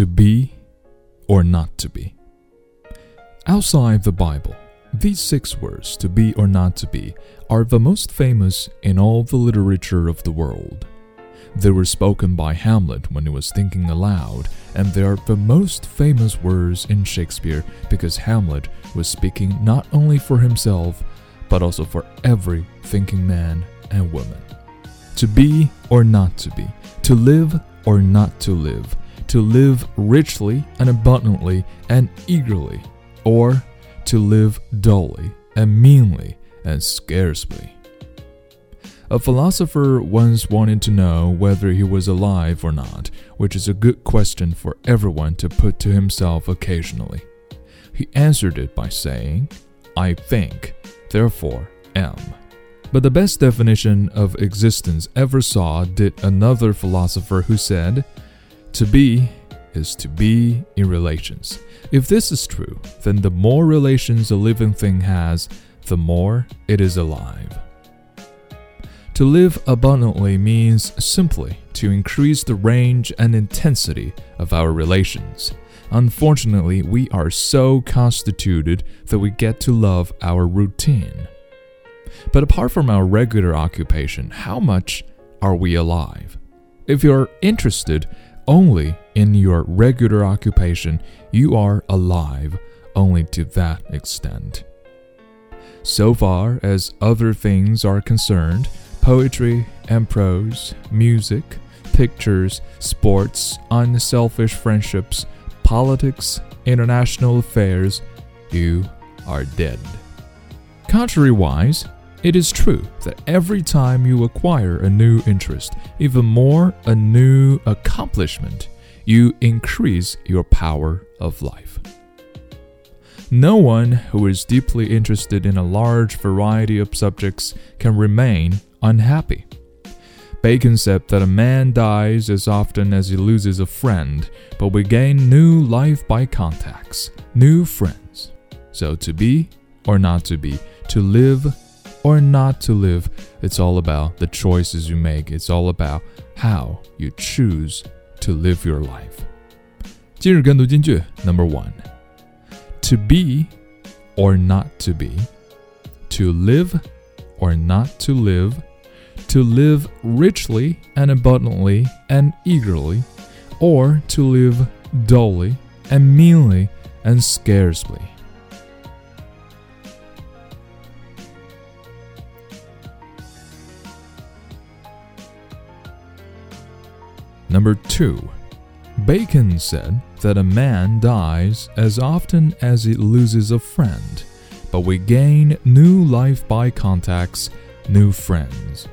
To be or not to be. Outside the Bible, these six words, to be or not to be, are the most famous in all the literature of the world. They were spoken by Hamlet when he was thinking aloud, and they are the most famous words in Shakespeare because Hamlet was speaking not only for himself, but also for every thinking man and woman. To be or not to be, to live or not to live, to live richly and abundantly and eagerly, or to live dully and meanly and scarcely. A philosopher once wanted to know whether he was alive or not, which is a good question for everyone to put to himself occasionally. He answered it by saying, I think, therefore am. But the best definition of existence ever saw did another philosopher who said, To be is to be in relations. If this is true, then the more relations a living thing has, the more it is alive. To live abundantly means simply to increase the range and intensity of our relations. Unfortunately, we are so constituted that we get to love our routine. But apart from our regular occupation, how much are we alive? If you're interested only in your regular occupation, you are alive only to that extent. So far as other things are concerned, poetry and prose, music, pictures, sports, unselfish friendships, politics, international affairs, you are dead. Contrariwise, it is true that every time you acquire a new interest, even more a new accomplishment, you increase your power of life. No one who is deeply interested in a large variety of subjects can remain unhappy. Bacon said that a man dies as often as he loses a friend, but we gain new life by contacts, new friends. So, to be or not to be, to live or not to live, it's all about the choices you make. It's all about how you choose to live your life. 今日跟读金句 Number one, to be or not to be, to live or not to live to live richly and abundantly and eagerly, or to live dully and meanly and scarcely. Number 2. Bacon said that a man dies as often as he loses a friend, but we gain new life by contacts, new friends.